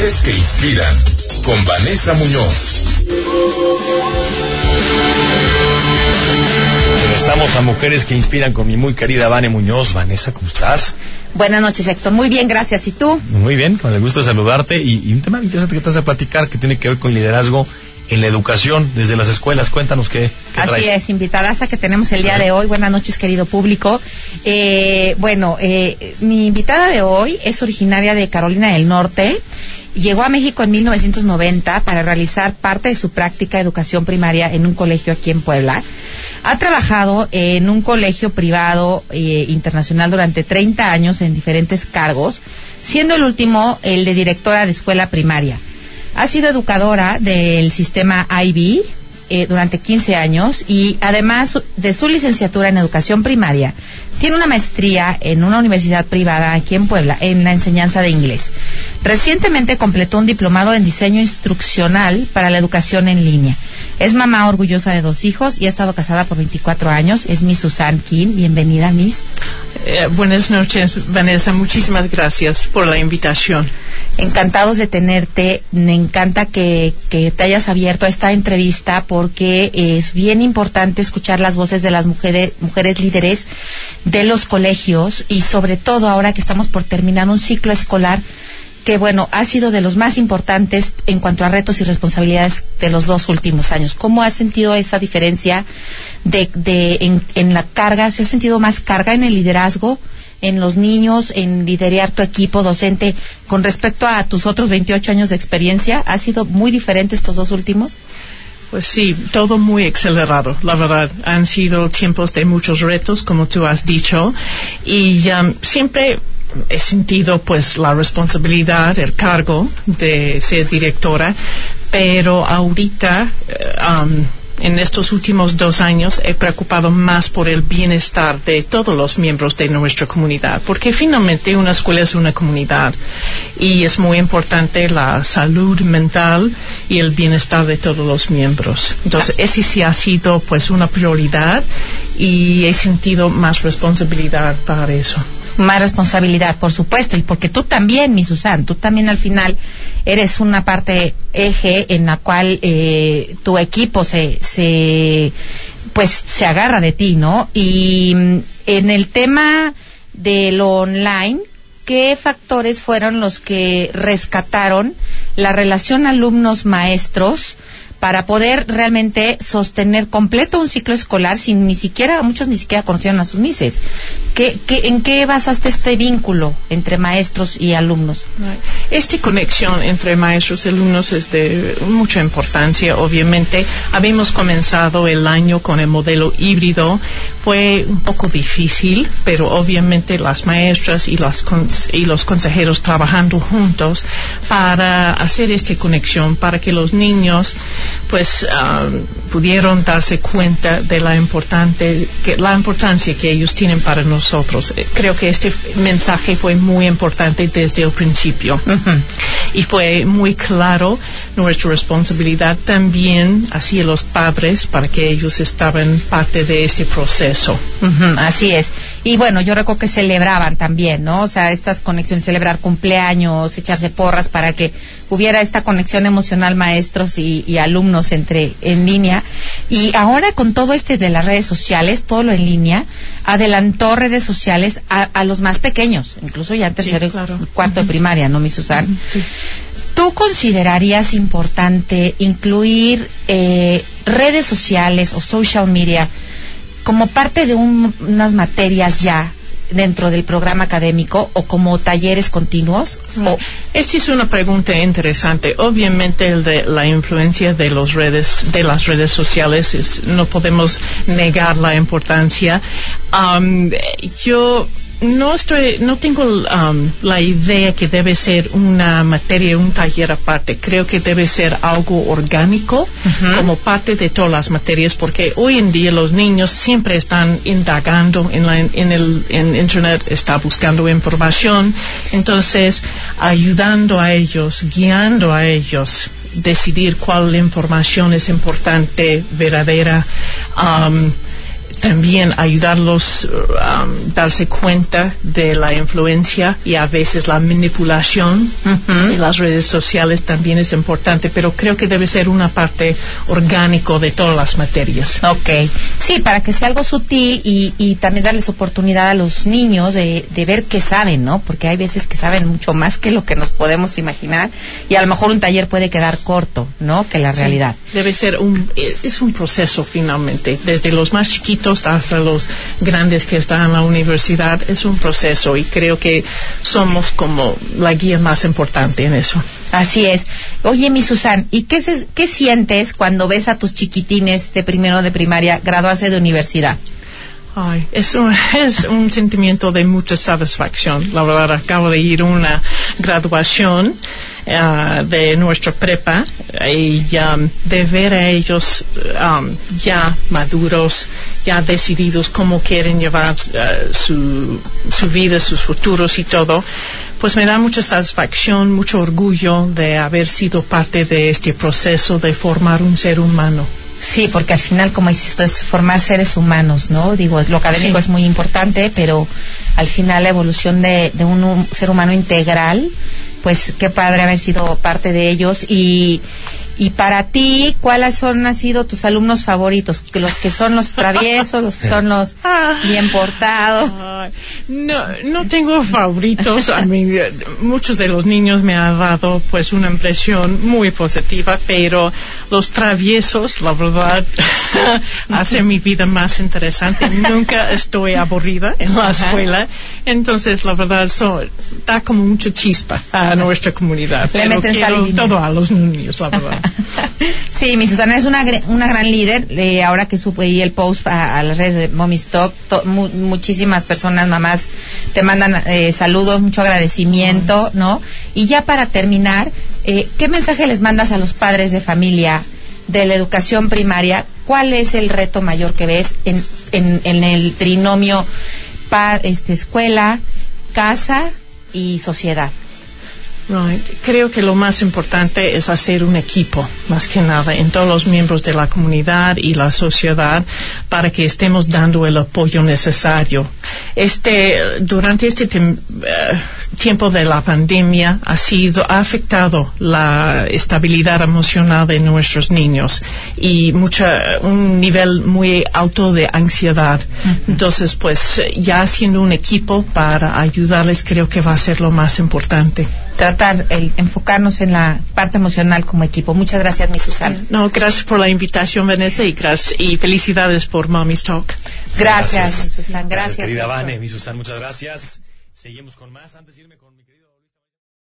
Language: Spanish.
Mujeres que inspiran con Vanessa Muñoz. Regresamos a Mujeres que inspiran con mi muy querida Vane Muñoz. Vanessa, ¿cómo estás? Buenas noches, Héctor. Muy bien, gracias. ¿Y tú? Muy bien, con el gusto de saludarte. Y, y un tema interesante que te a platicar que tiene que ver con liderazgo en la educación desde las escuelas. Cuéntanos qué, qué Así traes. es, invitadaza que tenemos el día de hoy. Buenas noches, querido público. Eh, bueno, eh, mi invitada de hoy es originaria de Carolina del Norte. Llegó a México en 1990 para realizar parte de su práctica de educación primaria en un colegio aquí en Puebla. Ha trabajado en un colegio privado eh, internacional durante 30 años en diferentes cargos, siendo el último el de directora de escuela primaria. Ha sido educadora del sistema IB eh, durante 15 años y además de su licenciatura en educación primaria, tiene una maestría en una universidad privada aquí en Puebla en la enseñanza de inglés. Recientemente completó un diplomado en diseño instruccional para la educación en línea. Es mamá orgullosa de dos hijos y ha estado casada por 24 años. Es Miss Susan Kim. Bienvenida, Miss. Eh, buenas noches, Vanessa. Muchísimas gracias por la invitación. Encantados de tenerte. Me encanta que, que te hayas abierto a esta entrevista porque es bien importante escuchar las voces de las mujeres, mujeres líderes de los colegios y sobre todo ahora que estamos por terminar un ciclo escolar que bueno, ha sido de los más importantes en cuanto a retos y responsabilidades de los dos últimos años. ¿Cómo has sentido esa diferencia de, de en, en la carga? ¿Se ha sentido más carga en el liderazgo? en los niños, en liderar tu equipo docente con respecto a tus otros 28 años de experiencia? ¿Ha sido muy diferente estos dos últimos? Pues sí, todo muy acelerado, la verdad. Han sido tiempos de muchos retos, como tú has dicho, y um, siempre he sentido pues la responsabilidad, el cargo de ser directora, pero ahorita um, en estos últimos dos años he preocupado más por el bienestar de todos los miembros de nuestra comunidad, porque finalmente una escuela es una comunidad y es muy importante la salud mental y el bienestar de todos los miembros. Entonces, ese sí ha sido pues una prioridad y he sentido más responsabilidad para eso más responsabilidad, por supuesto, y porque tú también, mi Susan, tú también al final eres una parte eje en la cual eh, tu equipo se, se, pues, se agarra de ti, ¿no? Y mm, en el tema de lo online, ¿qué factores fueron los que rescataron la relación alumnos-maestros? Para poder realmente sostener completo un ciclo escolar sin ni siquiera, muchos ni siquiera conocieron a sus mises. ¿Qué, qué, en qué basaste este vínculo entre maestros y alumnos? Esta conexión entre maestros y alumnos es de mucha importancia, obviamente. Habíamos comenzado el año con el modelo híbrido. Fue un poco difícil, pero obviamente las maestras y, las y los consejeros trabajando juntos para hacer esta conexión, para que los niños pues um, pudieron darse cuenta de la importante que la importancia que ellos tienen para nosotros. Creo que este mensaje fue muy importante desde el principio. Y fue muy claro nuestra responsabilidad también hacia los padres para que ellos estaban parte de este proceso. Uh -huh, así es. Y bueno, yo recuerdo que celebraban también, ¿no? O sea, estas conexiones, celebrar cumpleaños, echarse porras para que hubiera esta conexión emocional maestros y, y alumnos entre en línea. Y ahora con todo este de las redes sociales, todo lo en línea, adelantó redes sociales a, a los más pequeños, incluso ya en tercero Sí, claro. y cuarto de primaria, ¿no, mi Susan? Sí. ¿Tú considerarías importante incluir eh, redes sociales o social media como parte de un- unas materias ya dentro del programa académico o como talleres continuos? O, Esta es una pregunta interesante. Obviamente el de la influencia de los redes, de las redes sociales es- no podemos negar la importancia. Am, yo no estoy, no tengo um, la idea que debe ser una materia, un taller aparte. Creo que debe ser algo orgánico como parte de todas las materias, porque hoy en día los niños siempre están indagando en, la, en el en internet, está buscando información, entonces ayudando a ellos, guiando a ellos decidir cuál información es importante, verdadera. um, también ayudarlos a um, darse cuenta de la influencia y a veces la manipulación de las redes sociales también es importante, pero creo que debe ser una parte orgánico de todas las materias. Ok, sí, para que sea algo sutil y, y también darles oportunidad a los niños de, de ver qué saben, ¿no? Porque hay veces que saben mucho más que lo que nos podemos imaginar y a lo mejor un taller puede quedar corto, ¿no? Que la realidad. Debe ser un, es un proceso finalmente, desde los más chiquitos hasta los grandes que están en la universidad, es un proceso y creo que somos como la guía más importante en eso. Así es. Oye, mi Susan, ¿y qué, qué sientes cuando ves a tus chiquitines de primero de primaria graduarse de universidad? Ay, es un, es un sentimiento de mucha satisfacción. La verdad, acabo de ir a una graduación uh, de nuestra prepa y um, de ver a ellos um, ya maduros, ya decididos cómo quieren llevar uh, su, su vida, sus futuros y todo, pues me da mucha satisfacción, mucho orgullo de haber sido parte de este proceso de formar un ser humano. Sí, porque al final, como dices, esto es formar seres humanos, ¿no? Digo, lo académico es muy importante, pero al final la evolución de, de un ser humano integral pues qué padre haber sido parte de ellos y y para ti, ¿cuáles son, han sido tus alumnos favoritos? Los que son los traviesos, los que son los ah. bien portados. No, no tengo favoritos. A mí, muchos de los niños me han dado pues una impresión muy positiva, pero los traviesos, la verdad, hacen mi vida más interesante. Nunca estoy aburrida en la escuela. Entonces, la verdad, da como mucha chispa a nuestra comunidad. Le pero quiero todo a los niños, la verdad. sí, mi Susana es una, una gran líder. Eh, ahora que supe el post a, las redes de Mommy muchísimas personas, mamás, te mandan eh, saludos, mucho agradecimiento, ¿no? Y ya para terminar, eh, ¿qué mensaje les mandas a los padres de familia de la educación primaria? ¿Cuál es el reto mayor que ves en, en, en el trinomio pa, este, escuela, casa y sociedad? Creo que lo más importante es hacer un equipo, más que nada, en todos los miembros de la comunidad y la sociedad para que estemos dando el apoyo necesario. Este, durante este eh, tiempo de la pandemia ha sido, ha afectado la estabilidad emocional de nuestros niños y mucha, un nivel muy alto de ansiedad. Entonces, pues, ya haciendo un equipo para ayudarles creo que va a ser lo más importante tratar, el enfocarnos en la parte emocional como equipo. Muchas gracias, mi Susana. No, gracias por la invitación, Vanessa, y, gracias, y felicidades por Mommy's Talk. Gracias, mi Susana. Gracias. Querida Vane, mi Susana, muchas gracias. Seguimos con más. Antes de irme con